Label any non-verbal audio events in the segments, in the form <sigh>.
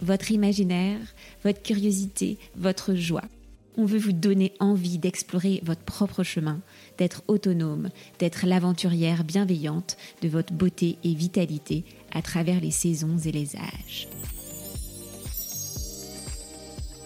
votre imaginaire, votre curiosité, votre joie. On veut vous donner envie d'explorer votre propre chemin, d'être autonome, d'être l'aventurière bienveillante de votre beauté et vitalité à travers les saisons et les âges.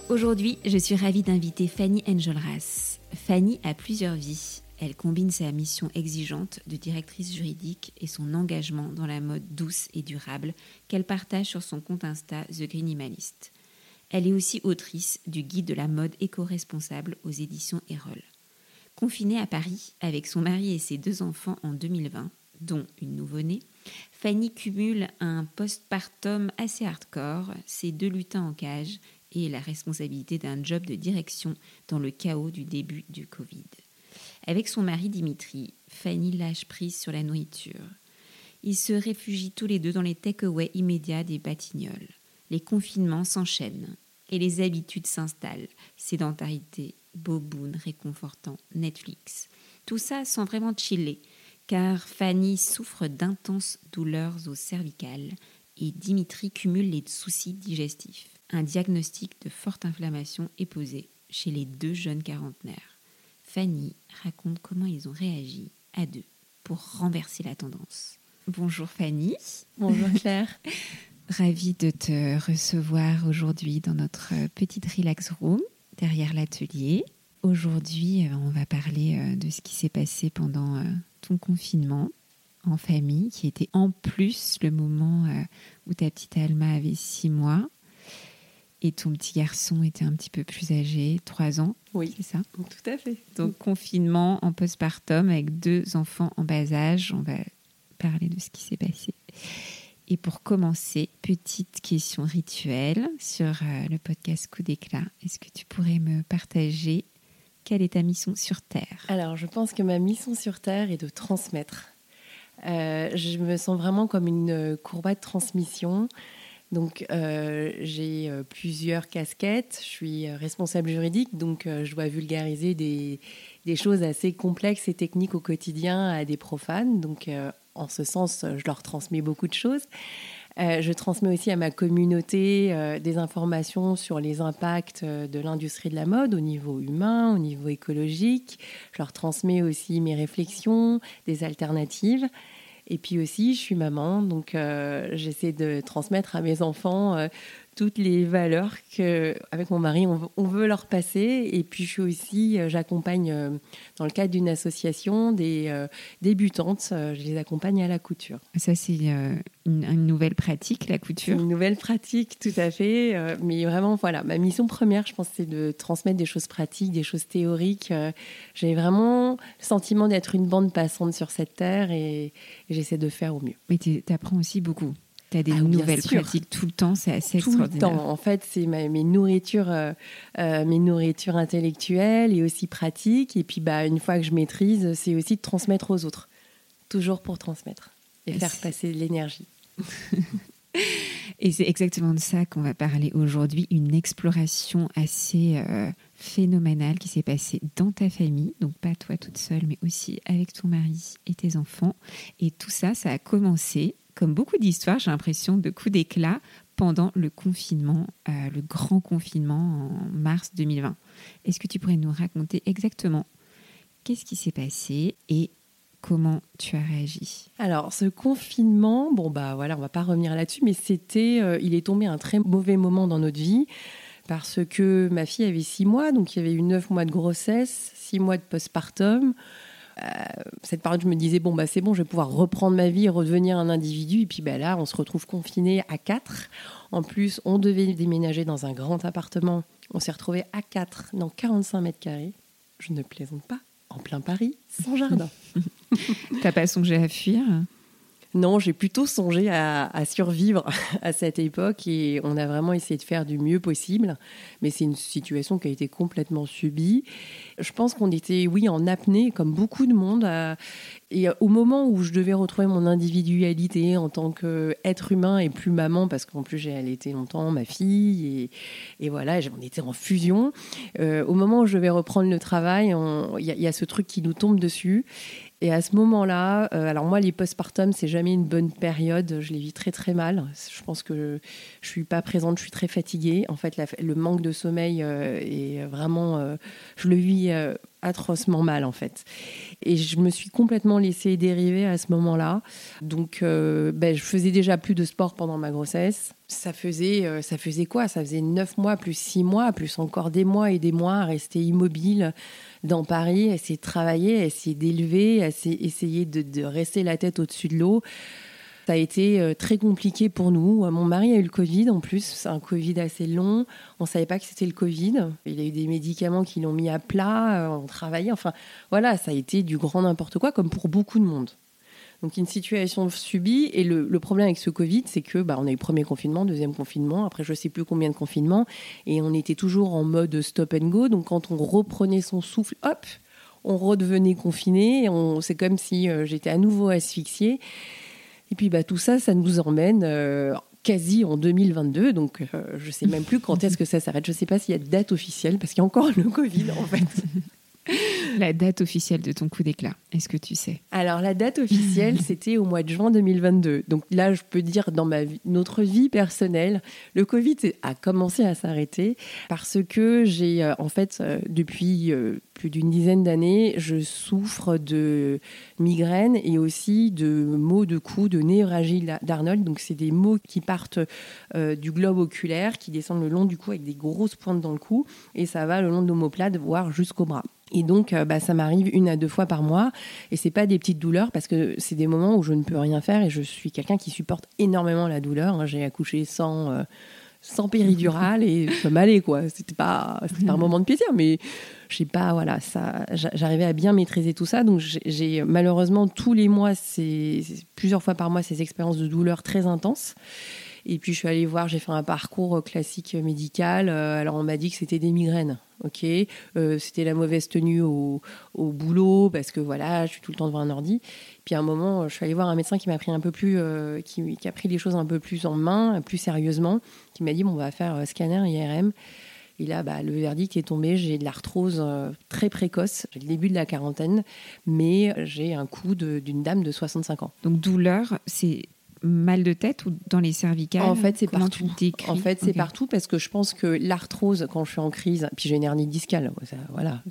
Aujourd'hui, je suis ravie d'inviter Fanny Enjolras. Fanny a plusieurs vies. Elle combine sa mission exigeante de directrice juridique et son engagement dans la mode douce et durable qu'elle partage sur son compte Insta The Greenimalist. Elle est aussi autrice du guide de la mode éco-responsable aux éditions Erol. Confinée à Paris avec son mari et ses deux enfants en 2020, dont une nouveau-née, Fanny cumule un postpartum assez hardcore, ses deux lutins en cage et la responsabilité d'un job de direction dans le chaos du début du Covid. Avec son mari Dimitri, Fanny lâche prise sur la nourriture. Ils se réfugient tous les deux dans les take-away immédiats des Batignolles. Les confinements s'enchaînent et les habitudes s'installent. Sédentarité, boboon, réconfortant, Netflix. Tout ça sans vraiment chiller, car Fanny souffre d'intenses douleurs au cervical et Dimitri cumule les soucis digestifs. Un diagnostic de forte inflammation est posé chez les deux jeunes quarantenaires. Fanny raconte comment ils ont réagi à deux pour renverser la tendance. Bonjour Fanny. Bonjour Claire. <laughs> Ravie de te recevoir aujourd'hui dans notre petite relax room derrière l'atelier. Aujourd'hui, euh, on va parler euh, de ce qui s'est passé pendant euh, ton confinement en famille, qui était en plus le moment où ta petite Alma avait six mois et ton petit garçon était un petit peu plus âgé, trois ans. Oui, c'est ça? Tout à fait. Donc confinement en postpartum avec deux enfants en bas âge. On va parler de ce qui s'est passé. Et pour commencer, petite question rituelle sur euh, le podcast Coup d'éclat. Est-ce que tu pourrais me partager quelle est ta mission sur Terre? Alors, je pense que ma mission sur Terre est de transmettre. Euh, je me sens vraiment comme une courbe de transmission. Donc, euh, j'ai euh, plusieurs casquettes. Je suis euh, responsable juridique, donc je dois vulgariser des, choses assez complexes et techniques au quotidien à des profanes. Donc, en ce sens, je leur transmets beaucoup de choses. je transmets aussi à ma communauté des informations sur les impacts de l'industrie de la mode au niveau humain, au niveau écologique. Je leur transmets aussi mes réflexions, des alternatives. Et puis aussi, je suis maman, donc euh, j'essaie de transmettre à mes enfants euh, toutes les valeurs que, avec mon mari, on, veut leur passer. Et puis, je suis aussi, euh, j'accompagne dans le cadre d'une association des débutantes. je les accompagne à la couture. Ça, c'est une, nouvelle pratique, la couture. Une nouvelle pratique, tout à fait. mais vraiment, voilà, ma mission première, je pense, c'est de transmettre des choses pratiques, des choses théoriques. J'ai vraiment le sentiment d'être une bande passante sur cette terre et j'essaie de faire au mieux. Mais tu apprends aussi beaucoup. Tu as des ah, nouvelles pratiques tout le temps, c'est assez tout extraordinaire. Tout le temps. En fait, c'est mes nourritures, euh, euh, mes nourritures intellectuelles et aussi pratiques. Et puis, bah, une fois que je maîtrise, c'est aussi de transmettre aux autres. Toujours pour transmettre et, faire passer l'énergie. <laughs> et c'est exactement de ça qu'on va parler aujourd'hui. Une exploration assez euh, phénoménale qui s'est passée dans ta famille. Donc, pas toi toute seule, mais aussi avec ton mari et tes enfants. Et tout ça, ça a commencé comme beaucoup d'histoires, j'ai l'impression, de coups d'éclat pendant le confinement, euh, le grand confinement en mars 2020. Est-ce que tu pourrais nous raconter exactement qu'est-ce qui s'est passé et comment tu as réagi? Alors, ce confinement, bon, bah voilà, on va pas revenir là-dessus, mais c'était, euh, il est tombé un très mauvais moment dans notre vie parce que ma fille avait six mois, donc il y avait eu neuf mois de grossesse, six mois de postpartum. Euh, cette période, je me disais, bon, bah, c'est bon, je vais pouvoir reprendre ma vie, redevenir un individu. Et puis bah, là, on se retrouve confiné à quatre. En plus, on devait déménager dans un grand appartement. On s'est retrouvé à quatre dans 45 mètres carrés. Je ne plaisante pas, en plein Paris, sans jardin. <laughs> T'as pas songé à fuir? Non, j'ai plutôt songé à, survivre <laughs> à cette époque et on a vraiment essayé de faire du mieux possible. Mais c'est une situation qui a été complètement subie. Je pense qu'on était, oui, en apnée, comme beaucoup de monde. et au moment où je devais retrouver mon individualité en tant qu'être humain et plus maman, parce qu'en plus j'ai allaité longtemps ma fille, et, voilà, on était en fusion. Euh, au moment où je devais reprendre le travail, il y, a ce truc qui nous tombe dessus. Et à ce moment-là, euh, alors moi, les postpartum, c'est jamais une bonne période. Je les vis très très mal. Je pense que je suis pas présente, je suis très fatiguée. En fait, le manque de sommeil euh, est vraiment, euh, je le vis atrocement mal en fait. Et je me suis complètement laissée dériver à ce moment-là. Donc, ben, je faisais déjà plus de sport pendant ma grossesse. Ça faisait, ça faisait quoi? Ça faisait neuf mois plus six mois plus encore des mois et des mois à rester immobile dans Paris, essayer de travailler, essayer d'élever, essayer de, rester la tête au-dessus de l'eau. Ça a été euh, très compliqué pour nous. Mon mari a eu le Covid en plus, un Covid assez long. On ne savait pas que c'était le Covid. Il a eu des médicaments qui l'ont mis à plat, euh, on travaillait. Enfin, voilà, ça a été du grand n'importe quoi, comme pour beaucoup de monde. Donc une situation subie. Et le, problème avec ce Covid, c'est que bah, on a eu premier confinement, deuxième confinement, après je ne sais plus combien de confinements, et on était toujours en mode stop and go. Donc quand on reprenait son souffle, hop, on redevenait confiné. C'est comme si euh, j'étais à nouveau asphyxiée. Et puis bah, tout ça, ça nous emmène euh, quasi en 2022. Donc euh, je ne sais même plus quand est-ce que ça s'arrête. Je ne sais pas s'il y a de date officielle parce qu'il y a encore <laughs> le Covid en fait. La date officielle de ton coup d'éclat, est-ce que tu sais? Alors la date officielle, <laughs> c'était au mois de juin 2022. Donc là, je peux dire dans ma vie, notre vie personnelle, le Covid a commencé à s'arrêter parce que j'ai euh, en fait euh, depuis euh, plus d'une dizaine d'années, je souffre de migraines et aussi de maux de cou, de névragie d'Arnold. Donc c'est des maux qui partent du globe oculaire, qui descendent le long du cou avec des grosses pointes dans le cou et ça va le long de l'omoplate, voire jusqu'au bras. Et donc, euh, bah, ça m'arrive une à deux fois par mois. Et c'est pas des petites douleurs parce que c'est des moments où je ne peux rien faire et je suis quelqu'un qui supporte énormément la douleur. Hein. J'ai accouché sans, euh, sans péridurale et ça m'allait, quoi. C'était pas, pas un moment de plaisir, mais pas, voilà, ça, j'arrivais à bien maîtriser tout ça. Donc, j'ai malheureusement tous les mois, c'est plusieurs fois par mois, ces expériences de douleur très intenses. Et puis je suis allée voir, j'ai fait un parcours classique médical. Euh, alors on m'a dit que c'était des migraines. Ok, euh, c'était la mauvaise tenue au, boulot parce que voilà, je suis tout le temps devant un ordi. Puis à un moment, je suis allée voir un médecin qui m'a pris un peu plus, euh, qui, a pris les choses un peu plus en main, plus sérieusement, qui m'a dit bon, on va faire scanner IRM. Et là, bah, le verdict est tombé. J'ai de l'arthrose très précoce. J'ai le début de la quarantaine, mais j'ai un coup d'une dame de 65 ans. Donc douleur, c'est mal de tête ou dans les cervicales En fait, c'est partout. En fait, c'est partout parce que je pense que l'arthrose, quand je suis en crise, puis j'ai une hernie discale, voilà.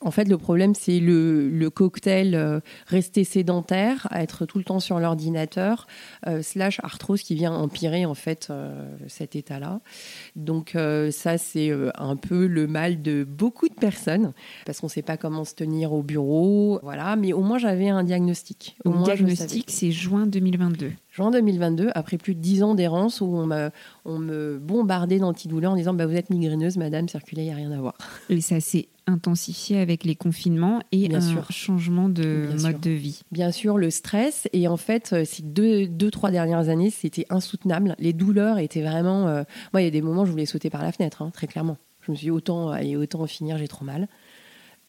En fait, le problème, c'est le, cocktail euh, rester sédentaire, être tout le temps sur l'ordinateur, euh, slash arthrose qui vient empirer en fait euh, cet état-là. Donc ça, c'est un peu le mal de beaucoup de personnes parce qu'on ne sait pas comment se tenir au bureau, voilà. Mais au moins, j'avais un diagnostic. Au diagnostic, c'est juin 2022 juin 2022, après plus de 10 ans d'errance où on, on me bombardait d'antidouleurs en disant bah, Vous êtes migraineuse, madame, circulez, il n'y a rien à voir. Et ça s'est intensifié avec les confinements et Bien un changement de mode de vie. Bien sûr, le stress. Et en fait, euh, ces deux, deux trois dernières années, c'était insoutenable. Les douleurs étaient vraiment. Euh, moi, il y a des moments, je voulais sauter par la fenêtre, hein, très clairement. Je me suis dit autant, allez, autant finir, j'ai trop mal.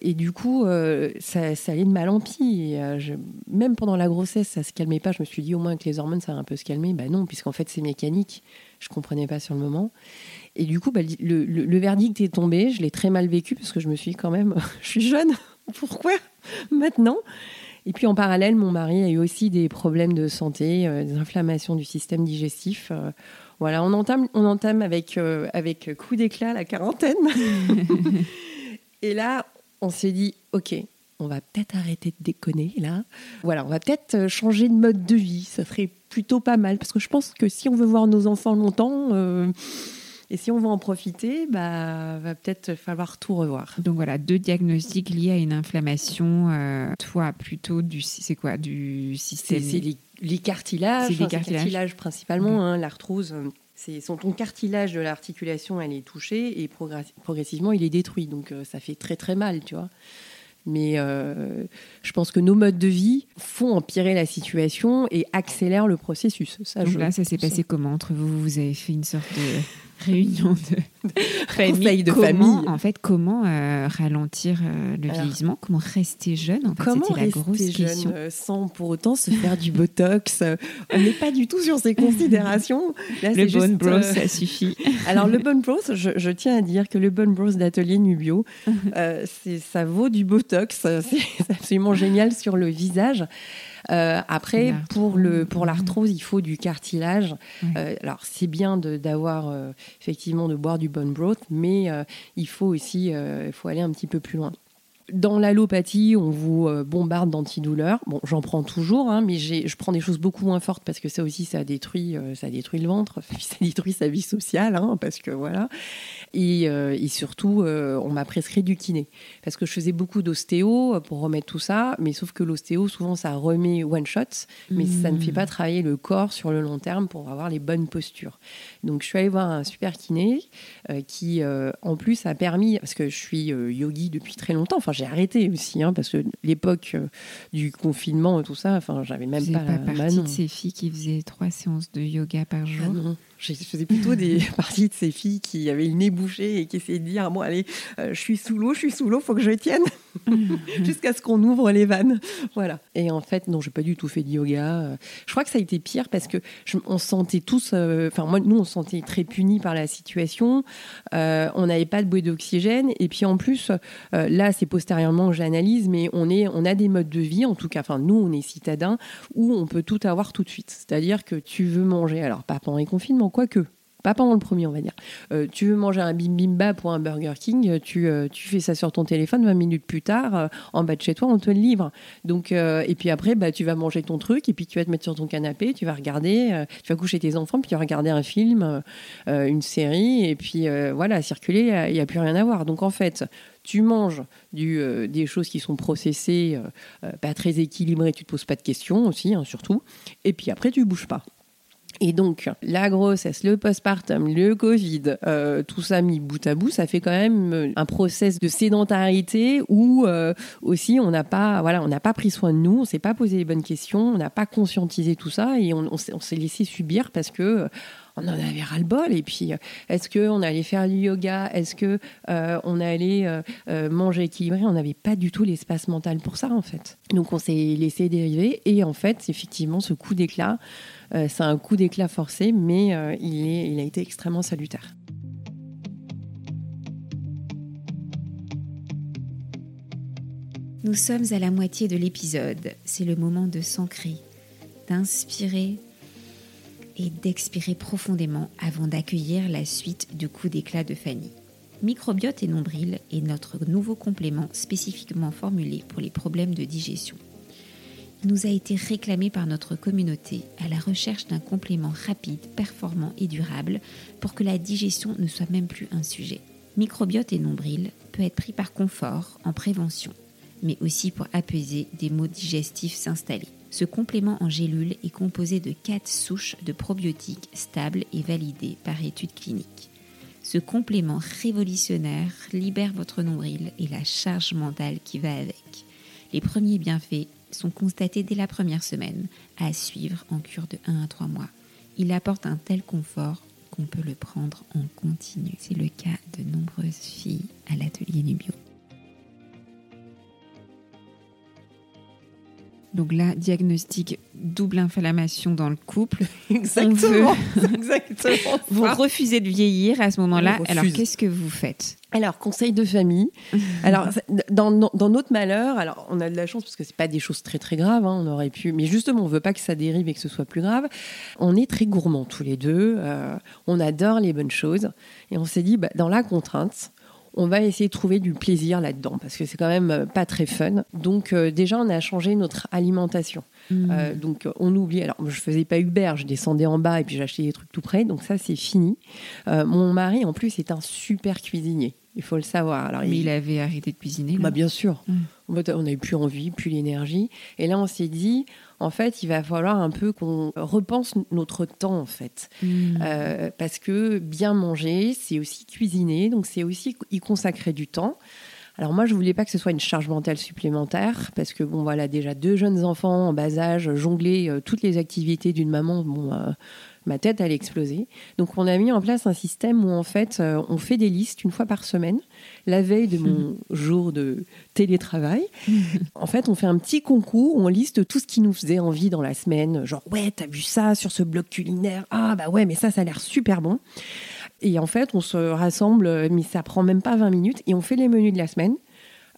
Et du coup, euh, ça, allait de mal en pis. Euh, même pendant la grossesse, ça se calmait pas. Je me suis dit, au moins avec les hormones, ça va un peu se calmer. Bah non, puisqu'en fait, c'est mécanique. Je comprenais pas sur le moment. Et du coup, bah, le, verdict est tombé. Je l'ai très mal vécu parce que je me suis dit, quand même, <laughs> je suis jeune. <laughs> Pourquoi maintenant? Et puis en parallèle, mon mari a eu aussi des problèmes de santé, euh, des inflammations du système digestif. voilà, on entame, on entame avec, avec coup d'éclat la quarantaine. <laughs> Et là, on s'est dit, OK, on va peut-être arrêter de déconner là. Voilà, on va peut-être euh, changer de mode de vie. Ça serait plutôt pas mal parce que je pense que si on veut voir nos enfants longtemps euh, et si on veut en profiter, bah va peut-être falloir tout revoir. Donc voilà, deux diagnostics liés à une inflammation. Euh, toi, plutôt du c'est quoi du système? C'est les, cartilages, les cartilages. principalement, hein, l'arthrose son ton cartilage de l'articulation, elle est touchée et progressivement il est détruit. Donc euh, ça fait très très mal, tu vois. Mais euh, je pense que nos modes de vie font empirer la situation et accélèrent le processus. Ça, Donc là, ça s'est passé comment entre vous Vous avez fait une sorte de réunion de, <laughs> famille. de comment, famille. En fait, comment euh, ralentir euh, le vieillissement? Comment rester jeune en fait, Comment la rester grosse jeune question. sans pour autant se faire du botox? On n'est pas du tout sur ces considérations. le Bone Bros, ça suffit. <laughs> Alors le Bone Bros, je, je, tiens à dire que le Bone Bros d'Atelier Nubio, <laughs> ça vaut du botox. C'est absolument génial sur le visage. Euh, après, pour le pour l'arthrose, il faut du cartilage. Euh, alors c'est bien d'avoir euh, effectivement de boire du bone broth, mais il faut aussi il faut aller un petit peu plus loin. Dans l'allopathie, on vous euh, bombarde d'antidouleurs. Bon, j'en prends toujours, hein, mais je prends des choses beaucoup moins fortes parce que ça aussi, ça détruit, euh, ça détruit le ventre, <laughs> ça détruit sa vie sociale, hein, parce que voilà. Et, euh, surtout, on m'a prescrit du kiné parce que je faisais beaucoup d'ostéo pour remettre tout ça, mais sauf que l'ostéo, souvent, ça remet one shot, mais ça ne fait pas mmh. travailler le corps sur le long terme pour avoir les bonnes postures. Donc, je suis allée voir un super kiné qui, en plus, a permis, parce que je suis yogi depuis très longtemps, enfin, j'ai arrêté aussi, hein, parce que l'époque euh, du confinement et tout ça, enfin, j'avais même pas, pas la... partie de ces filles qui faisaient trois séances de yoga par jour? Ah je faisais plutôt des <laughs> parties de ces filles qui avaient le nez bouché et qui essayaient de dire Bon, allez, euh, je suis sous l'eau, je suis sous l'eau, faut que je tienne <laughs> jusqu'à ce qu'on ouvre les vannes. Voilà. Et en fait, non, j'ai pas du tout fait de yoga. Euh. Je crois que ça a été pire parce que on se sentait tous, euh, enfin, moi, nous, on se sentait très punis par la situation. on n'avait pas de bouée d'oxygène. Et puis en plus, là, c'est postérieurement que j'analyse, mais on, est, on a des modes de vie, en tout cas, enfin, nous, on est citadins, où on peut tout avoir tout de suite. C'est-à-dire que tu veux manger, alors pas pendant les confinements, quoique. Pas pendant le premier, on va dire. Euh, tu veux manger un bim bim bap pour un Burger King, tu, euh, tu fais ça sur ton téléphone, 20 minutes plus tard, euh, en bas de chez toi, on te le livre. Donc, et puis après, bah, tu vas manger ton truc, et puis tu vas te mettre sur ton canapé, tu vas regarder, tu vas coucher tes enfants, puis tu vas regarder un film, une série, et puis voilà, circuler, il n'y a, plus rien à voir. Donc en fait, tu manges du, des choses qui sont processées, pas très équilibrées, tu te poses pas de questions aussi, hein, surtout. Et puis après, tu bouges pas. Et donc, la grossesse, le postpartum, le Covid, euh, tout ça mis bout à bout, ça fait quand même euh, un process de sédentarité où euh, aussi on n'a pas, voilà, on n'a pas pris soin de nous, on s'est pas posé les bonnes questions, on n'a pas conscientisé tout ça et on, on s'est laissé subir parce que on en avait ras le bol. Et puis, est-ce qu'on allait faire du yoga? Est-ce que on allait manger équilibré? On n'avait pas du tout l'espace mental pour ça, en fait. Donc, on s'est laissé dériver. Et en fait, effectivement, ce coup d'éclat, euh, c'est un coup d'éclat forcé, mais euh, il, est, il a été extrêmement salutaire. Nous sommes à la moitié de l'épisode. C'est le moment de s'ancrer, d'inspirer et d'expirer profondément avant d'accueillir la suite du coup d'éclat de Fanny. Microbiote et nombril est notre nouveau complément spécifiquement formulé pour les problèmes de digestion nous a été réclamé par notre communauté à la recherche d'un complément rapide, performant et durable pour que la digestion ne soit même plus un sujet. Microbiote et nombril peut être pris par confort, en prévention, mais aussi pour apaiser des maux digestifs s'installer. Ce complément en gélule est composé de 4 souches de probiotiques stables et validées par études cliniques. Ce complément révolutionnaire libère votre nombril et la charge mentale qui va avec. Les premiers bienfaits sont constatés dès la première semaine, à suivre en cure de 1 à 3 mois. Il apporte un tel confort qu'on peut le prendre en continu. C'est le cas de nombreuses filles à l'atelier Nubio. Donc là, diagnostic double inflammation dans le couple. <laughs> Exactement. <laughs> vous refusez de vieillir à ce moment-là. Alors qu'est-ce que vous faites? Alors, conseil de famille. <laughs> alors, dans, notre malheur, alors on a de la chance parce que c'est pas des choses très très graves. Hein, on aurait pu, mais justement, on veut pas que ça dérive et que ce soit plus grave. On est très gourmands tous les deux. Euh, on adore les bonnes choses et on s'est dit, bah, dans la contrainte, on va essayer de trouver du plaisir là-dedans parce que c'est quand même euh, pas très fun. Donc euh, déjà, on a changé notre alimentation. Hmm. Euh, donc on oublie. Alors je faisais pas Uber, je descendais en bas et puis j'achetais des trucs tout près. Donc ça c'est fini. mon mari en plus est un super cuisinier. Il faut le savoir. Alors, Mais il, avait arrêté de cuisiner. Bah, bien sûr. Hmm. On n'avait plus envie, plus l'énergie. Et là, on s'est dit, en fait, il va falloir un peu qu'on repense notre temps, en fait. Hmm. Euh, parce que bien manger, c'est aussi cuisiner, donc c'est aussi y consacrer du temps. Alors moi, je voulais pas que ce soit une charge mentale supplémentaire parce que bon voilà déjà deux jeunes enfants en bas âge jongler euh, toutes les activités d'une maman, bon euh, ma tête allait exploser. Donc on a mis en place un système où en fait euh, on fait des listes une fois par semaine, la veille de mon <laughs> jour de télétravail. en fait on fait un petit concours où on liste tout ce qui nous faisait envie dans la semaine, genre ouais t'as vu ça sur ce blog culinaire, ah bah ouais mais ça ça a l'air super bon. Et en fait on se rassemble, mais ça prend même pas 20 minutes et on fait les menus de la semaine.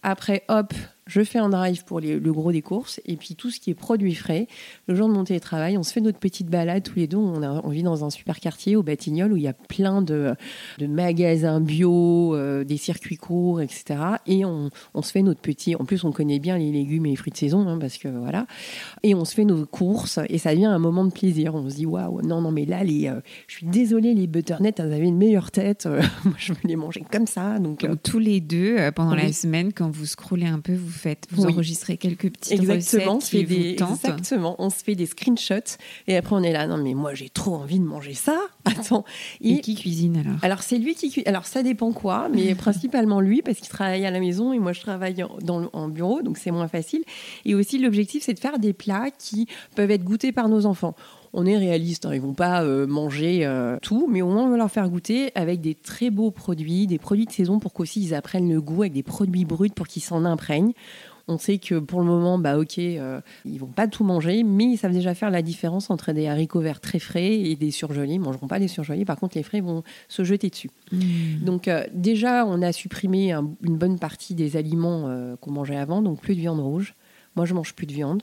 Après, hop, je fais un drive pour le gros des courses et puis tout ce qui est produit frais. Le jour de mon télétravail, on se fait notre petite balade tous les deux. On, a, on vit dans un super quartier au Batignolles où il y a plein de, de magasins bio, euh, des circuits courts, etc. Et on, on, se fait notre petit. En plus, on connaît bien les légumes et les fruits de saison hein, parce que voilà. Et on se fait nos courses et ça devient un moment de plaisir. On se dit waouh, non, non, mais là, les, euh, je suis désolée, les butternuts, elles avaient une meilleure tête. <laughs> Moi, je me les mangeais comme ça. Donc, donc tous les deux, pendant la semaine, quand vous scrollez un peu, vous faites, vous enregistrez quelques petites exactement, recettes qui des, vous tentent. Exactement, on se fait des screenshots et après on est là, non mais moi j'ai trop envie de manger ça. <laughs> Attends. Et, qui cuisine alors? Alors c'est lui qui cuisine. Alors ça dépend quoi, mais <laughs> principalement lui parce qu'il travaille à la maison et moi je travaille dans, en bureau, donc c'est moins facile. Et aussi l'objectif c'est de faire des plats qui peuvent être goûtés par nos enfants on est réaliste, hein, ils vont pas euh, manger euh, tout, mais au moins on va leur faire goûter avec des très beaux produits, des produits de saison pour qu'aussi ils apprennent le goût avec des produits bruts pour qu'ils s'en imprègnent. On sait que pour le moment, bah ok, euh, ils vont pas tout manger, mais ils savent déjà faire la différence entre des haricots verts très frais et des surgelés. Ils mangeront pas les surgelés, par contre les frais vont se jeter dessus. Mmh. Donc euh, déjà, on a supprimé une bonne partie des aliments euh, qu'on mangeait avant, donc plus de viande rouge. Moi, je mange plus de viande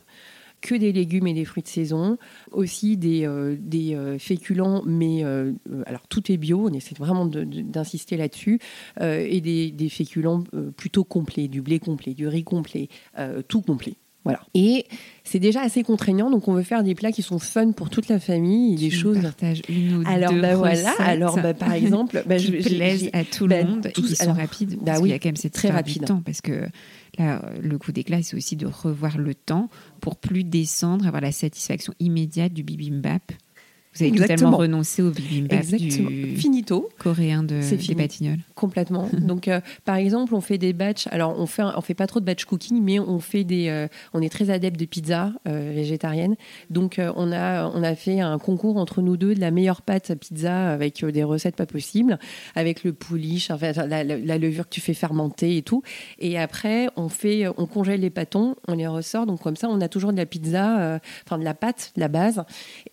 que des légumes et des fruits de saison, aussi des, euh, des euh, féculents, mais euh, alors tout est bio, on essaie vraiment d'insister là-dessus, et des, des féculents plutôt complets, du blé complet, du riz complet, tout complet. Voilà. Et c'est déjà assez contraignant, donc on veut faire des plats qui sont fun pour toute la famille, des choses. Partage une ou alors deux bah voilà, alors bah, par exemple, bah, <laughs> qui je, plaisent à tout le bah, monde, et qui sont rapides. Bah oui, il y a quand même cette très rapide. temps parce que le coup d'éclat, c'est aussi de revoir le temps pour plus descendre, avoir la satisfaction immédiate du bibimbap. Vous avez totalement renoncé au bibimbap du Finito. coréen de, des Batignolles. Complètement. <laughs> Donc, euh, par exemple, on fait des batchs. Alors, on fait, on fait pas trop de batch cooking, mais on fait des. Euh, on est très adepte de pizza euh, végétarienne. Donc, on a, on a fait un concours entre nous deux de la meilleure pâte à pizza avec des recettes pas possibles, avec le pouliche, enfin, la, la, levure que tu fais fermenter et tout. Et après, on fait, on congèle les pâtons, on les ressort. Donc, comme ça, on a toujours de la pizza, enfin de la pâte, de la base,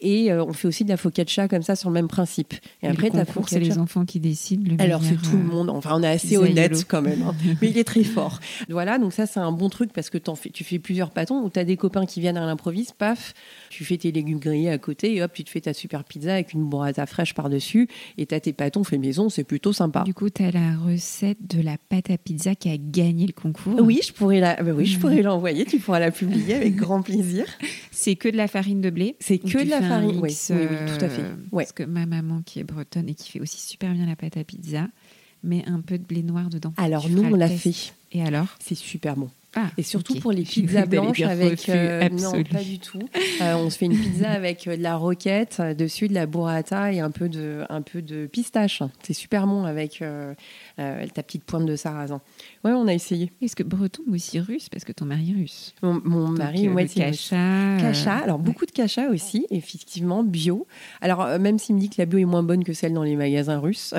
et on fait aussi de la focaccia comme ça sur le même principe. Et, après, ta c'est les enfants qui décident. Le Alors c'est tout le euh, monde. Enfin, on est assez honnête quand même. Hein. <laughs> Mais il est très fort. Voilà, donc ça c'est un bon truc parce que fais, tu fais plusieurs pâtons où tu as des copains qui viennent à l'improviste, paf, tu fais tes légumes grillés à côté et hop, tu te fais ta super pizza avec une burrata fraîche par-dessus et tu as tes pâtons faits maison, c'est plutôt sympa. Du coup, tu as la recette de la pâte à pizza qui a gagné le concours. Oui, je pourrais la bah oui, je <laughs> pourrais l'envoyer, tu pourras la publier avec grand plaisir. C'est que de la farine de blé. C'est que de la farine, oui, oui, tout à fait. Euh, parce que ma maman qui est bretonne et qui fait aussi super bien la pâte à pizza, met un peu de blé noir dedans. Alors nous, on l'a fait. Et alors? C'est super bon. Ah, et surtout pour les <laughs> pizzas blanches avec euh, non pas du tout. Euh, on se fait une pizza avec euh, de la roquette dessus, de la burrata et un peu de un peu de pistache. C'est super bon avec ta petite pointe de sarrasin. Ouais, on a essayé. Est-ce que breton ou aussi russe? Parce que ton mari est russe Mon, mari, ouais, c'est cacha. Cacha. Alors beaucoup de cacha aussi, effectivement bio. Alors même s'il me dit que la bio est moins bonne que celle dans les magasins russes.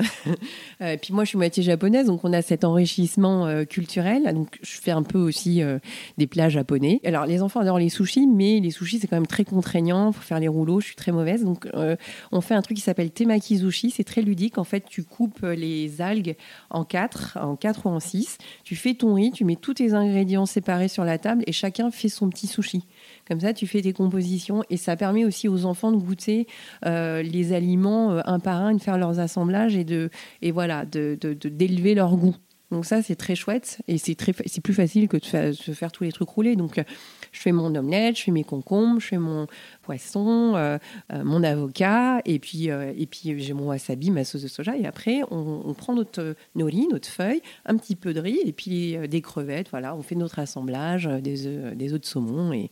<laughs> puis moi, je suis moitié japonaise, donc on a cet enrichissement culturel. Donc je fais un peu aussi euh, des plats japonais. Alors les enfants adorent les sushis, mais les sushis c'est quand même très contraignant pour faire les rouleaux. Je suis très mauvaise, donc euh, on fait un truc qui s'appelle temaki sushi. C'est très ludique. En fait, tu coupes les algues en quatre, en quatre ou en six. Tu fais ton riz, tu mets tous tes ingrédients séparés sur la table et chacun fait son petit sushi. Comme ça, tu fais tes compositions et ça permet aussi aux enfants de goûter euh, les aliments un par un, de faire leurs assemblages et de et voilà de d'élever leur goût. Donc ça, c'est très chouette et c'est très, c'est plus facile que de faire, faire, tous les trucs roulés. Donc, euh, je fais mon omelette, je fais mes concombres, je fais mon poisson, euh, euh, mon avocat et puis et puis j'ai mon wasabi, ma sauce de soja et après on, prend notre nori, notre feuille, un petit peu de riz et puis des crevettes. Voilà, on fait notre assemblage, des œufs, des œufs de saumon et,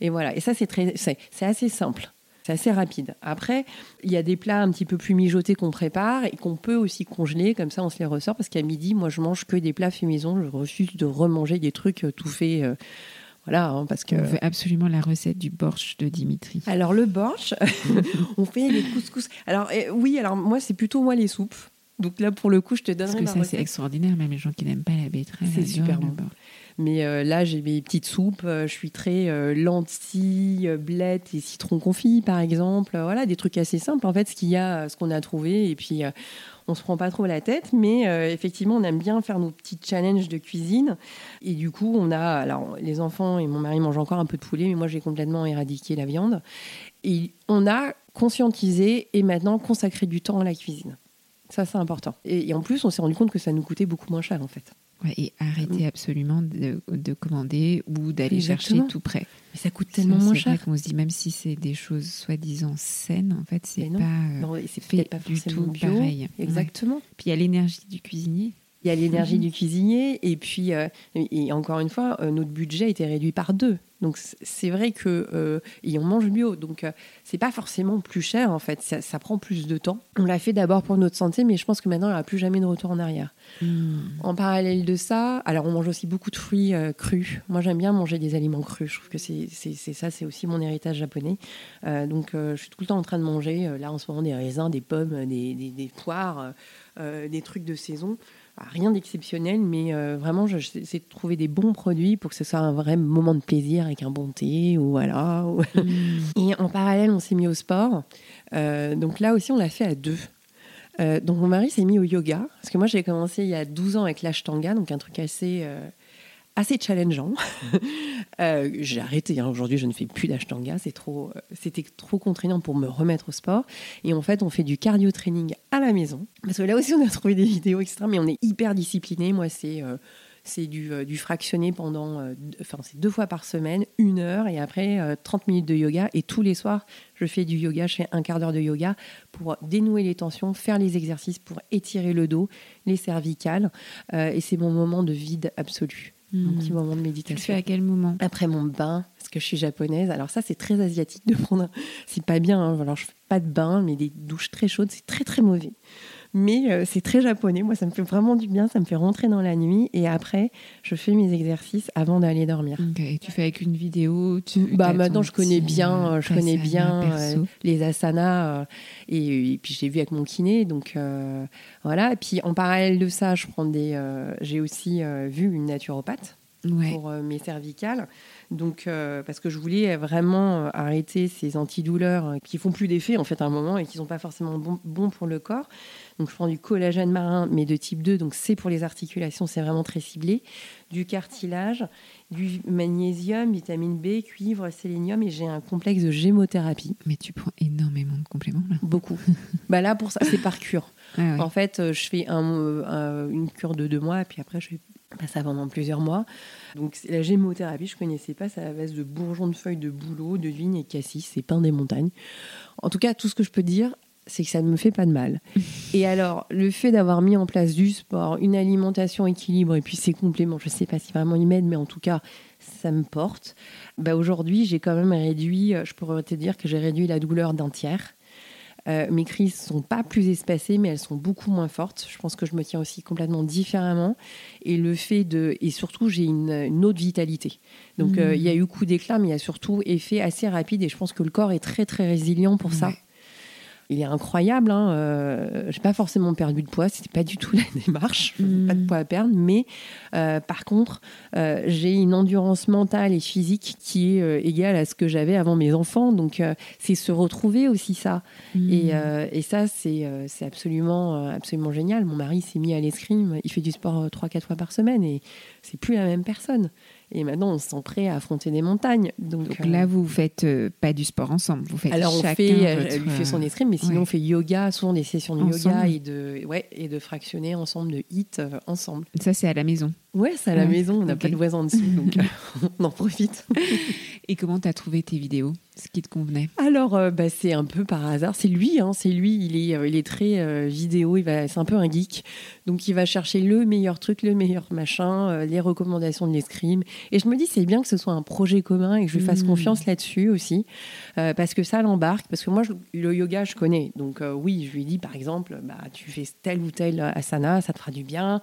et voilà. Et ça, c'est très, c'est assez simple C'est assez rapide. Après, il y a des plats un petit peu plus mijotés qu'on prépare et qu'on peut aussi congeler. Comme ça, on se les ressort parce qu'à midi, moi, je mange que des plats faits maison. Je refuse de remanger des trucs euh, tout faits. euh, voilà, hein, parce que. On veut absolument la recette du borsch de Dimitri. Alors le borsch, <laughs> on fait les couscous. Alors euh, oui, alors moi c'est plutôt moi les soupes. Donc là pour le coup, je te Parce donnerai que ma ça, c'est extraordinaire, même les gens qui n'aiment pas la betterave. C'est super bon. Mais euh, là, j'ai mes petites soupes. euh, je suis très euh, lentilles, euh, blettes et citron confit, par exemple. Voilà, des trucs assez simples, en fait, ce qu'il y a, ce qu'on a trouvé. Et puis, euh, on se prend pas trop la tête. Mais effectivement, on aime bien faire nos petits challenges de cuisine. Et du coup, on a... Alors, les enfants et mon mari mangent encore un peu de poulet, mais moi, j'ai complètement éradiqué la viande. Et on a conscientisé et maintenant consacré du temps à la cuisine. Ça, c'est important. Et en plus, on s'est rendu compte que ça nous coûtait beaucoup moins cher, en fait. Ouais, et arrêter absolument de, de commander ou d'aller chercher tout près. Mais ça coûte tellement moins c'est vrai cher. qu'on se dit, même si c'est des choses soi-disant saines, en fait, c'est non. pas euh, Non, fait pas du tout bio. pareil. Exactement. Puis il y a l'énergie du cuisinier. Il y a l'énergie Mhm. du cuisinier et puis euh, et, encore une fois euh, notre budget a été réduit par deux. Donc c'est vrai que euh, et on mange bio donc c'est pas forcément plus cher en fait. Ça, ça prend plus de temps. On l'a fait d'abord pour notre santé mais je pense que maintenant il n'y aura plus jamais de retour en arrière. En parallèle de ça, alors on mange aussi beaucoup de fruits crus. Moi, j'aime bien manger des aliments crus. Je trouve que c'est ça, c'est aussi mon héritage japonais. Donc, je suis tout le temps en train de manger, là en ce moment, des raisins, des pommes, des, des- des poires, des trucs de saison. Rien d'exceptionnel, mais euh, vraiment, je- j'essaie de trouver des bons produits pour que ce soit un vrai moment de plaisir avec un bon thé ou voilà. ou- <laughs> Et en parallèle, on s'est mis au sport. Euh, donc là aussi, on l'a fait à deux. Euh, donc mon mari s'est mis au yoga, parce que moi j'ai commencé il y a 12 ans avec l'ashtanga, donc un truc assez, assez challengeant. <laughs> Euh, j'ai arrêté, hein. aujourd'hui je ne fais plus d'ashtanga, c'est trop, euh, c'était trop contraignant pour me remettre au sport. Et en fait on fait du cardio training à la maison, parce que là aussi on a trouvé des vidéos, etc. Mais on est hyper discipliné, moi c'est... euh, c'est du, fractionné pendant, enfin c'est deux fois par semaine, une heure et après euh, 30 minutes de yoga. Et tous les soirs, je fais du yoga, je fais un quart d'heure de yoga pour dénouer les tensions, faire les exercices pour étirer le dos, les cervicales. Et c'est mon moment de vide absolu, mon Mhm. petit moment de Tu le fais méditation. à quel moment? Après mon bain, parce que je suis japonaise, alors ça c'est très asiatique de prendre. un- C'est pas bien, hein. alors je fais pas de bain, mais des douches très chaudes, c'est très très mauvais. Mais euh, c'est très japonais, moi ça me fait vraiment du bien, ça me fait rentrer dans la nuit et après je fais mes exercices avant d'aller dormir. Ok, Et tu fais avec une vidéo tu, Bah maintenant je connais bien, euh, je connais bien perso. euh, les asanas et, et puis j'ai vu avec mon kiné donc euh, voilà. Et puis en parallèle de ça, je prends des, euh, j'ai aussi euh, vu une naturopathe Ouais. pour mes cervicales. Donc, euh, parce que je voulais vraiment euh, arrêter ces antidouleurs euh, qui font plus d'effet en fait à un moment et qui sont pas forcément bons bons pour le corps. Donc, je prends du collagène marin, mais de type 2, donc c'est pour les articulations, c'est vraiment très ciblé. Du cartilage, du magnésium, vitamine B, cuivre, sélénium et j'ai un complexe de gémothérapie. Mais tu prends énormément de compléments là. Beaucoup. <laughs> bah là, pour ça, c'est par cure. Ah ouais. En fait, je fais un, euh, un- une cure de deux mois, et puis après, je fais ça pendant plusieurs mois. Donc, la gémothérapie, je connaissais pas, c'est à la base de bourgeons de feuilles de bouleau, de vigne et cassis, c'est pain des montagnes. En tout cas, tout ce que je peux dire, c'est que ça ne me fait pas de mal. <laughs> et alors, le fait d'avoir mis en place du sport, une alimentation équilibre et puis ces compléments, je sais pas si vraiment ils m'aident, mais en tout cas, ça me porte. Bah, Aujourd'hui, j'ai quand même réduit, euh, je pourrais te dire que j'ai réduit la douleur d'un tiers. Euh, mes crises sont pas plus espacées, mais elles sont beaucoup moins fortes. Je pense que je me tiens aussi complètement différemment. Et le fait de, et surtout, j'ai une, une autre vitalité. Donc, euh, Mhm. il y a eu coup d'éclat, mais il y a surtout effet assez rapide. Et je pense que le corps est très très résilient pour ça. Il est incroyable. Hein. Euh, j'ai pas forcément perdu de poids. C'était pas du tout <laughs> la démarche. Mhm. Pas de poids à perdre. Mais euh, par contre, euh, j'ai une endurance mentale et physique qui est euh, égale à ce que j'avais avant mes enfants. Donc, c'est se retrouver aussi ça. Mm. Et, et ça, c'est c'est absolument, absolument génial. Mon mari s'est mis à l'escrime. Il fait du sport 3-4 fois par semaine et c'est plus la même personne. Et maintenant, on se sent prêt à affronter des montagnes. Donc, Donc là, vous faites euh, pas du sport ensemble, vous faites alors on chacun fait, euh, votre, elle lui fait son euh, escrime, mais sinon ouais. on fait yoga, souvent des sessions de yoga et de, ouais, et de fractionner ensemble, de hit euh, ensemble. Ça, c'est à la maison. Ouais, c'est à la Ouais, maison, on n'a pas de voisin en dessous, <laughs> donc euh, <laughs> on en profite. Et comment t'as trouvé tes vidéos Ce qui te convenait? Alors, euh, bah, c'est un peu par hasard. C'est lui, hein, c'est lui. Il est, euh, il est très euh, vidéo. Il va, c'est un peu un geek. Donc, il va chercher le meilleur truc, le meilleur machin, les recommandations de l'escrime. Et je me dis, c'est bien que ce soit un projet commun et que je lui fasse Mm. confiance là-dessus aussi, euh, parce que ça l'embarque. Parce que moi, le yoga, je connais. Donc, euh, oui, je lui dis, par exemple, bah, tu fais tel ou tel asana, ça te fera du bien.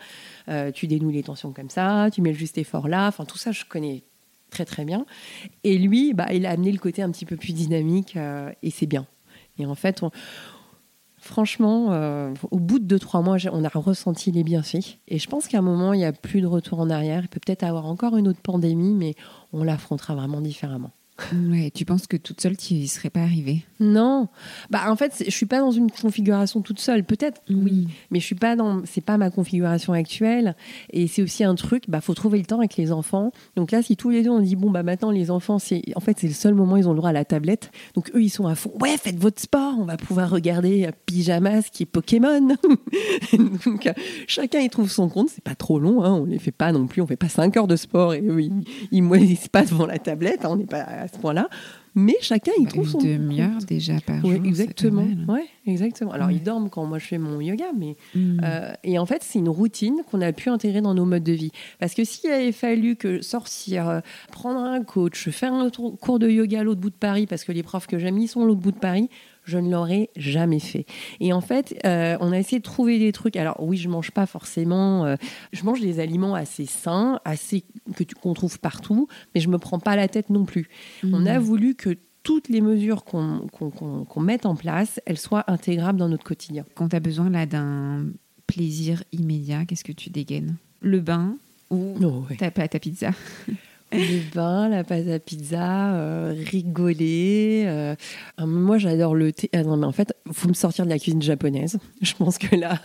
Euh, tu dénoues les tensions comme ça, tu mets le juste effort là. Enfin, tout ça, je connais très très bien. Et lui, bah, il a amené le côté un petit peu plus dynamique et c'est bien. Et en fait, franchement, au bout de 2-3 mois, on a ressenti les bienfaits. Et je pense qu'à un moment, il n'y a plus de retour en arrière. Il peut peut-être avoir encore une autre pandémie, mais on l'affrontera vraiment différemment. Ouais, tu penses que toute seule, tu y serais pas arrivée? Non, bah en fait, je suis pas dans une configuration toute seule. Peut-être, oui, Mm. mais je suis pas dans. C'est pas ma configuration actuelle. Et c'est aussi un truc. Bah, faut trouver le temps avec les enfants. Donc là, si tous les deux on dit bon bah maintenant les enfants, c'est en fait c'est le seul moment où ils ont le droit à la tablette. Donc eux ils sont à fond. Ouais, faites votre sport. On va pouvoir regarder euh, pyjamas qui est Pokémon. <laughs> Donc euh, chacun y trouve son compte. C'est pas trop long. Hein. On les fait pas non plus. On fait pas 5 heures de sport et eux ils, ils moellissent pas devant la tablette. hein. On n'est pas à ce point-là. Mais chacun y Bah, trouve son Une demi-heure compte. déjà par jour. exactement. Ouais, exactement. Alors, Ouais. ils dorment quand moi je fais mon yoga, mais Mm. euh, et en fait, c'est une routine qu'on a pu intégrer dans nos modes de vie. Parce que s'il avait fallu que sortir, euh, prendre un coach, faire un cours de yoga à l'autre bout de Paris, parce que les profs que j'aime, ils sont à l'autre bout de Paris, je ne l'aurais jamais fait. Et en fait, euh, on a essayé de trouver des trucs. Alors oui, je mange pas forcément. euh, je mange des aliments assez sains, assez que qu'on trouve partout, mais je me prends pas la tête non plus. On a voulu que toutes les mesures qu'on qu'on- qu'on- qu'on mette en place, elles soient intégrables dans notre quotidien. Quand tu as besoin là d'un plaisir immédiat, qu'est-ce que tu dégaines? Le bain ou Oh, ouais. ta pizza? <laughs> Le bain, la pâte à pizza, euh, rigoler. euh. Moi, j'adore le thé. Ah non, mais en fait, faut me sortir de la cuisine japonaise. <laughs> Je pense que là,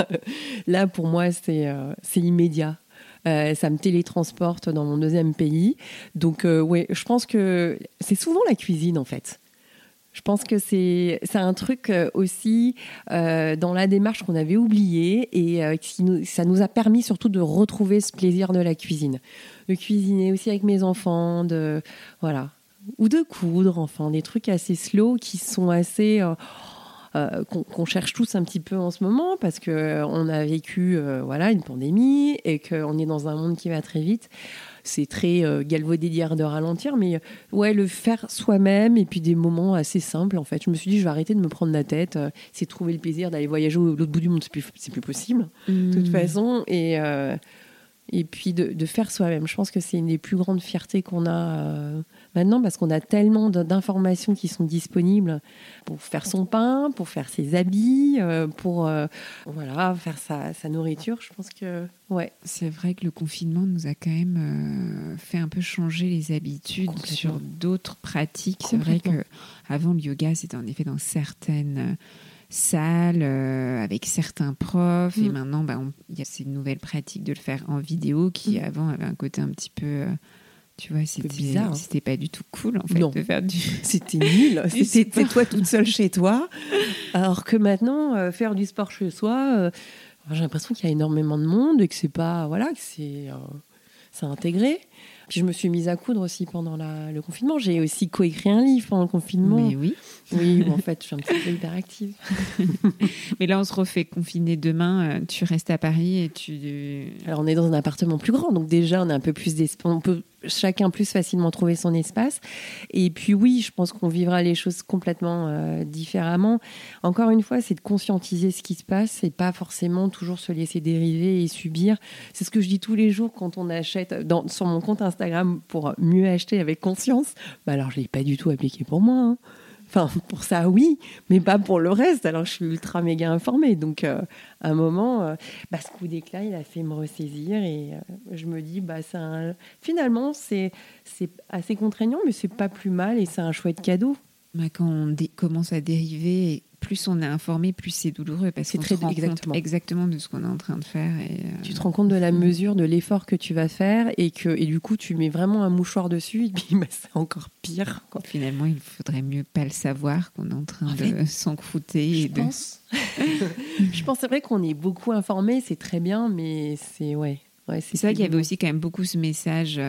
là pour moi, c'est euh, immédiat. Euh, ça me télétransporte dans mon deuxième pays. Donc, ouais, je pense que c'est souvent la cuisine, en fait. Je pense que c'est un truc euh, aussi euh, dans la démarche qu'on avait oublié et euh, ça nous a permis surtout de retrouver ce plaisir de la cuisine, de cuisiner aussi avec mes enfants, voilà ou de coudre, enfin des trucs assez slow qui sont assez qu'on cherche tous un petit peu en ce moment parce que on a vécu voilà une pandémie et qu'on est dans un monde qui va très vite. C'est très euh, galvaudé d'hier de ralentir, mais euh, ouais, le faire soi-même et puis des moments assez simples en fait. Je me suis dit, je vais arrêter de me prendre la tête. euh, c'est trouver le plaisir d'aller voyager au l'autre bout du monde, c'est plus, c'est plus possible de toute Mm. façon. Et, euh, et puis de, de faire soi-même. Je pense que c'est une des plus grandes fiertés qu'on a maintenant parce qu'on a tellement d'informations qui sont disponibles pour faire son pain, pour faire ses habits, euh, pour euh, voilà, faire sa, sa nourriture. Je pense que ouais. C'est vrai que le confinement nous a quand même euh, fait un peu changer les habitudes sur d'autres pratiques. C'est vrai que avant le yoga, c'était en effet dans certaines salles euh, avec certains profs et Mm. maintenant bah, il y a ces nouvelles pratiques de le faire en vidéo qui Mm. avant avaient un côté un petit peu euh, tu vois c'était bizarre, hein. c'était pas du tout cool en fait Non. de faire du <laughs> C'était nul. <laughs> C'était toi toute seule chez toi. Alors que maintenant, euh, faire du sport chez soi, euh, j'ai l'impression qu'il y a énormément de monde et que c'est pas voilà que c'est euh, intégré. Puis je me suis mise à coudre aussi pendant la- le confinement. J'ai aussi coécrit un livre pendant le confinement. mais oui Oui, bon, en fait, je suis un petit peu hyperactive. <laughs> mais là on se refait confiner demain euh, tu restes à Paris et tu Alors, on est dans un appartement plus grand, donc déjà, on a un peu plus d'espace. On peut chacun plus facilement trouver son espace. Et puis, oui, je pense qu'on vivra les choses complètement euh, différemment. Encore une fois, c'est de conscientiser ce qui se passe et pas forcément toujours se laisser dériver et subir. C'est ce que je dis tous les jours quand on achète dans, sur mon compte Instagram pour mieux acheter avec conscience. Bah alors, je ne l'ai pas du tout appliqué pour moi. hein. Enfin, pour ça, oui, mais pas pour le reste. Alors, je suis ultra méga informée. Donc, euh, à un moment, euh, bah, ce coup d'éclat, il a fait me ressaisir et euh, je me dis, bah, finalement, c'est assez contraignant, mais c'est pas plus mal et c'est un chouette cadeau. Bah, quand on commence à dériver, plus on est informé, plus c'est douloureux parce qu'on très- se rend exactement. compte exactement de ce qu'on est en train de faire. Et, euh, Tu te rends compte de la mesure, de l'effort que tu vas faire et que et du coup, tu mets vraiment un mouchoir dessus et puis <laughs> bah, c'est encore pire. Quoi. Finalement, il faudrait mieux pas le savoir qu'on est en train En de s'encrouter. et Je de- pense. <laughs> je pense c'est vrai qu'on est beaucoup informé, c'est très bien, mais c'est ouais. c'est vrai qu'il y avait aussi quand même beaucoup ce message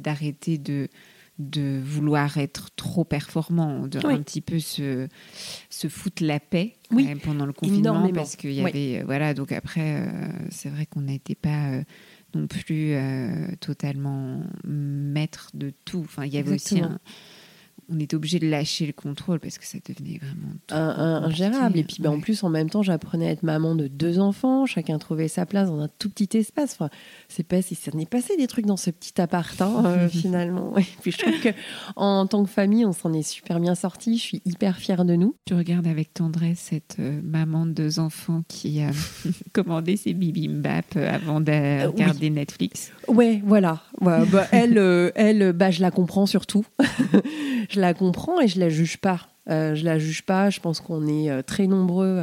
d'arrêter de de vouloir être trop performant, de un petit peu se, se foutre la paix pendant le confinement parce qu'il y avait voilà donc après c'est vrai qu'on n'était pas non plus totalement maître de tout. Enfin, il y avait aussi un, on était obligé de lâcher le contrôle parce que ça devenait vraiment ingérable. Et puis bah, en plus, en même temps, j'apprenais à être maman de deux enfants. Chacun trouvait sa place dans un tout petit espace. Enfin, c'est pas si ça n'est passé des trucs dans ce petit appart hein, <laughs> finalement. Et puis je trouve que en tant que famille, on s'en est super bien sorti. Je suis hyper fière de nous. Tu regardes avec tendresse cette euh, maman de deux enfants qui a <laughs> commandé ses bibimbap euh, avant de euh, regarder Netflix. Ouais, voilà. Bah, <laughs> elle, elle, bah, je la comprends surtout. <laughs> je la comprends et je la juge pas. Euh, je la juge pas. Je pense qu'on est euh, très nombreux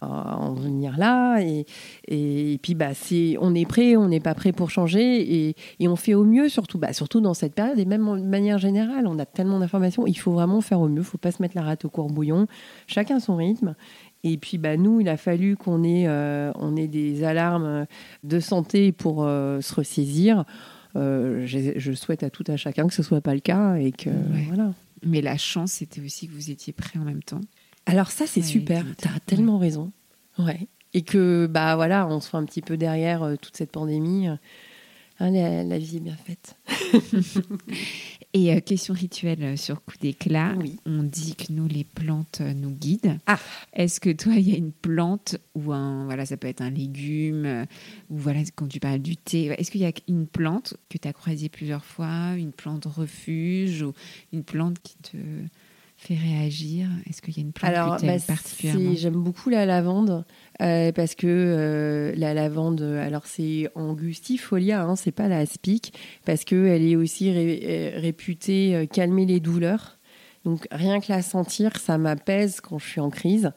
à, en venir là. Et, et, puis, bah, c'est, on est prêt, on n'est pas prêt pour changer. Et, et, on fait au mieux, surtout, bah, surtout dans cette période. Et même de manière générale, on a tellement d'informations. Il faut vraiment faire au mieux. Il faut pas se mettre la rate au courbouillon. Chacun son rythme. Et puis, bah, nous, il a fallu qu'on ait, euh, on ait des alarmes de santé pour euh, se ressaisir. Euh, je, souhaite à tout à chacun que ce soit pas le cas et que voilà. Mais la chance, c'était aussi que vous étiez prêts en même temps. Alors ça, c'est super. Tu as tellement raison. Ouais. Et que bah voilà, on soit un petit peu derrière euh, toute cette pandémie. Hein, la, vie est bien faite. <laughs> Et euh, question rituelle euh, sur coup d'éclat. On dit que nous, les plantes euh, nous guident. Ah. Est-ce que toi, il y a une plante ou un, voilà, ça peut être un légume, ou voilà, quand tu parles du thé, est-ce qu'il y a une plante que tu as croisée plusieurs fois, une plante refuge ou une plante qui te fait réagir? Est-ce qu'il y a une plante Alors, que bah, particulièrement? J'aime beaucoup la lavande euh, parce que euh, la lavande, alors c'est angustifolia, hein, c'est pas la aspic, parce qu'elle est aussi euh, réputée calmer les douleurs. Donc rien que la sentir, ça m'apaise quand je suis en crise.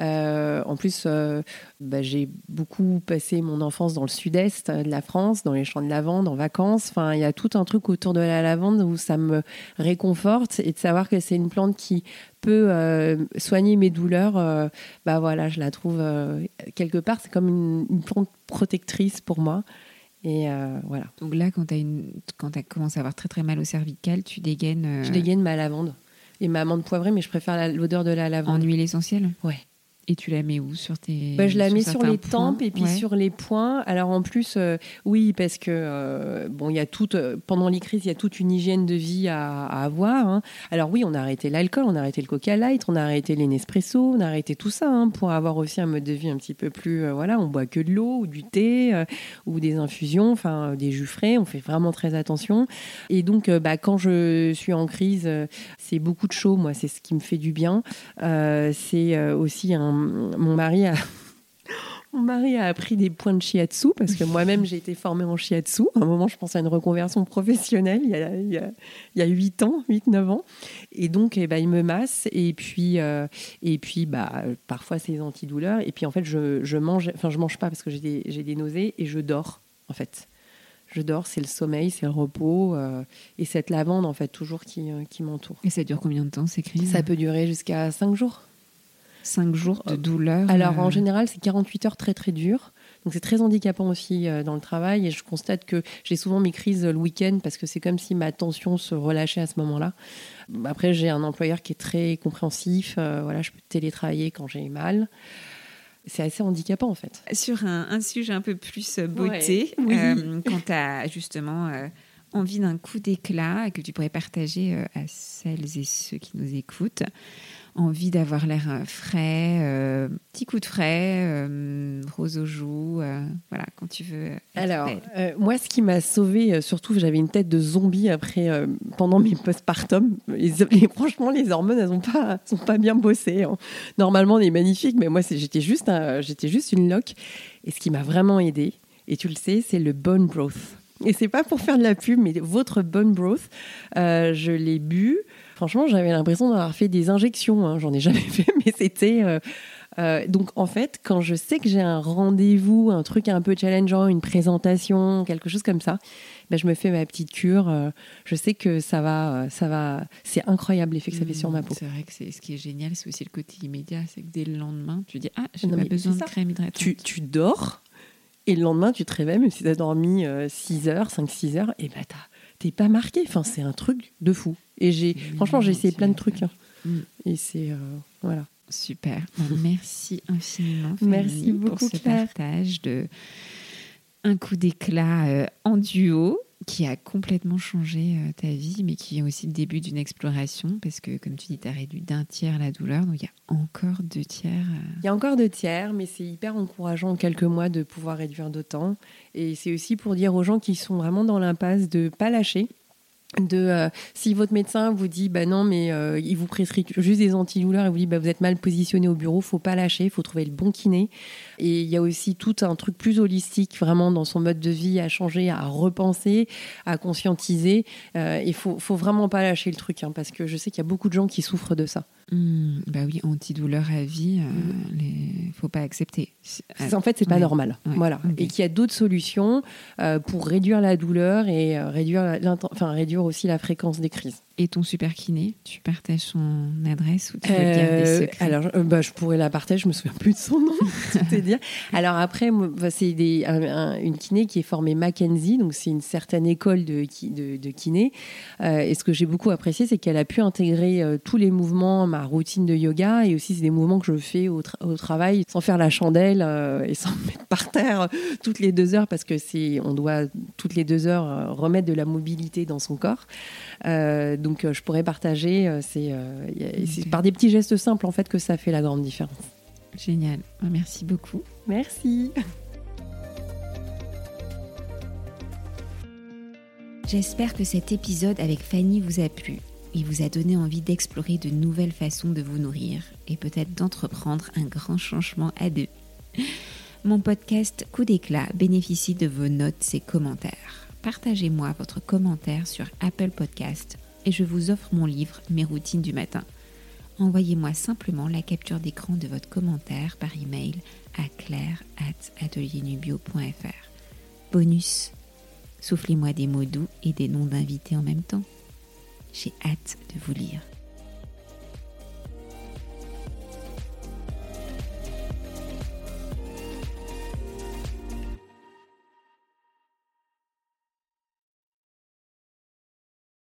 Euh, en plus, euh, bah, j'ai beaucoup passé mon enfance dans le sud-est de la France, dans les champs de lavande, en vacances. Enfin, il y a tout un truc autour de la lavande où ça me réconforte et de savoir que c'est une plante qui peut euh, soigner mes douleurs. bah voilà, je la trouve quelque part, c'est comme une, plante protectrice pour moi. Et voilà. Donc là, quand tu as, commencé à avoir très très mal au cervical, tu dégaines. Je dégaine ma lavande et ma amande poivrée, mais je préfère l'odeur de la lavande. En huile essentielle? Ouais. Et tu la mets où sur tes bah, Je la mets sur les tempes et puis sur les poings. Alors en plus, euh, oui, parce que euh, bon, il y a toute euh, pendant les crises, il y a toute une hygiène de vie à, avoir. Hein. Alors oui, on a arrêté l'alcool, on a arrêté le Coca Light, on a arrêté les Nespresso, on a arrêté tout ça hein, pour avoir aussi un mode de vie un petit peu plus. voilà, on boit que de l'eau ou du thé ou des infusions, enfin des jus frais. On fait vraiment très attention. Et donc, bah, quand je suis en crise, c'est beaucoup de chaud. Moi, c'est ce qui me fait du bien. c'est aussi un mon mari a. <laughs> Mon mari a appris des points de shiatsu parce que moi-même j'ai été formée en shiatsu. À un moment, je pense à une reconversion professionnelle il y a, il y a, 8 ans, 8-9 ans. Et donc, eh ben, il me masse et puis, euh, et puis bah, parfois c'est des antidouleurs. Et puis en fait, je, je mange, enfin, je mange pas parce que j'ai des, des, nausées et je dors en fait. Je dors, c'est le sommeil, c'est le repos euh, et cette lavande en fait toujours qui, euh, qui m'entoure. Et ça dure combien de temps ces crises? Ça peut durer jusqu'à 5 jours. 5 jours de douleur Alors, en euh, général, c'est 48 heures très, très dures. Donc, c'est très handicapant aussi euh, dans le travail. Et je constate que j'ai souvent mes crises le week-end parce que c'est comme si ma tension se relâchait à ce moment-là. Après, j'ai un employeur qui est très compréhensif. Euh, voilà, je peux télétravailler quand j'ai mal c'est assez handicapant en fait. Sur un, sujet un peu plus beauté, quand tu as justement envie d'un coup d'éclat que tu pourrais partager à celles et ceux qui nous écoutent, envie d'avoir l'air euh, frais, euh, petit coup de frais, euh, rose aux joues, voilà, quand tu veux. Alors, moi, ce qui m'a sauvé, surtout, j'avais une tête de zombie après, pendant mes postpartum. Franchement, les hormones, elles n'ont pas, sont pas bien bossé. Hein. Normalement, on est magnifique, mais moi, j'étais juste, j'étais juste une loque. Et ce qui m'a vraiment aidé, et tu le sais, c'est le bone broth. Et c'est pas pour faire de la pub, mais votre bone broth, je l'ai bu. Franchement, j'avais l'impression d'avoir fait des injections. Hein. J'en ai jamais <laughs> fait, mais c'était. Euh, euh, donc en fait, quand je sais que j'ai un rendez-vous, un truc un peu challengeant, une présentation, quelque chose comme ça, ben, je me fais ma petite cure. Euh, je sais que ça va, ça va. C'est incroyable l'effet que ça fait sur ma peau. C'est vrai que c'est ce qui est génial, c'est aussi le côté immédiat, c'est que dès le lendemain, tu dis ah j'ai pas besoin de crème hydratante. Tu, tu dors Et le lendemain, tu te réveilles, même si tu as dormi 6 heures, 5-6 heures, et bah t'es pas marqué. Enfin, c'est un truc de fou. Et j'ai, franchement, j'ai essayé plein de trucs. Hein. Mm. Et c'est, voilà. Super. Merci infiniment. Merci beaucoup pour ce partage de un coup d'éclat en duo qui a complètement changé euh, ta vie, mais qui est aussi le début d'une exploration, parce que, comme tu dis, tu as réduit d'un tiers la douleur, donc il y a encore deux tiers. Euh. Il y a encore deux tiers, mais c'est hyper encourageant en quelques mois de pouvoir réduire d'autant. Et c'est aussi pour dire aux gens qui sont vraiment dans l'impasse de pas lâcher de euh, si votre médecin vous dit bah non mais euh, il vous prescrit juste des antidouleurs et vous dit bah vous êtes mal positionné au bureau faut pas lâcher faut trouver le bon kiné. Et il y a aussi tout un truc plus holistique vraiment dans son mode de vie à changer à repenser à conscientiser. Euh, il faut faut vraiment pas lâcher le truc hein, parce que je sais qu'il y a beaucoup de gens qui souffrent de ça Mmh, bah oui, antidouleur à vie, il euh, ne faut pas accepter. En fait, c'est pas normal. Voilà. Et qu'il y a d'autres solutions euh, pour réduire la douleur et euh, réduire, enfin, réduire aussi la fréquence des crises. Et ton super kiné, tu partages son adresse ou tu veux euh, Alors, bah, je pourrais la partager, je me souviens plus de son nom, <laughs> te dire. Alors après, bah, c'est une kiné qui est formée Mackenzie, donc c'est une certaine école de, de, kiné. Euh, et ce que j'ai beaucoup apprécié, c'est qu'elle a pu intégrer euh, tous les mouvements, ma routine de yoga, et aussi c'est des mouvements que je fais au, au travail, sans faire la chandelle et sans me mettre par terre toutes les deux heures, parce que c'est, on doit toutes les deux heures remettre de la mobilité dans son corps. donc donc euh, je pourrais partager. Euh, euh, c'est par des petits gestes simples en fait que ça fait la grande différence. Génial. Merci beaucoup. Merci. J'espère que cet épisode avec Fanny vous a plu et vous a donné envie d'explorer de nouvelles façons de vous nourrir et peut-être d'entreprendre un grand changement à deux. Mon podcast Coup d'éclat bénéficie de vos notes et commentaires. Partagez-moi votre commentaire sur Apple Podcast et je vous offre mon livre Mes routines du matin. Envoyez-moi simplement la capture d'écran de votre commentaire par email à claire@atelierNubio.fr. Bonus, soufflez-moi des mots doux et des noms d'invités en même temps. J'ai hâte de vous lire.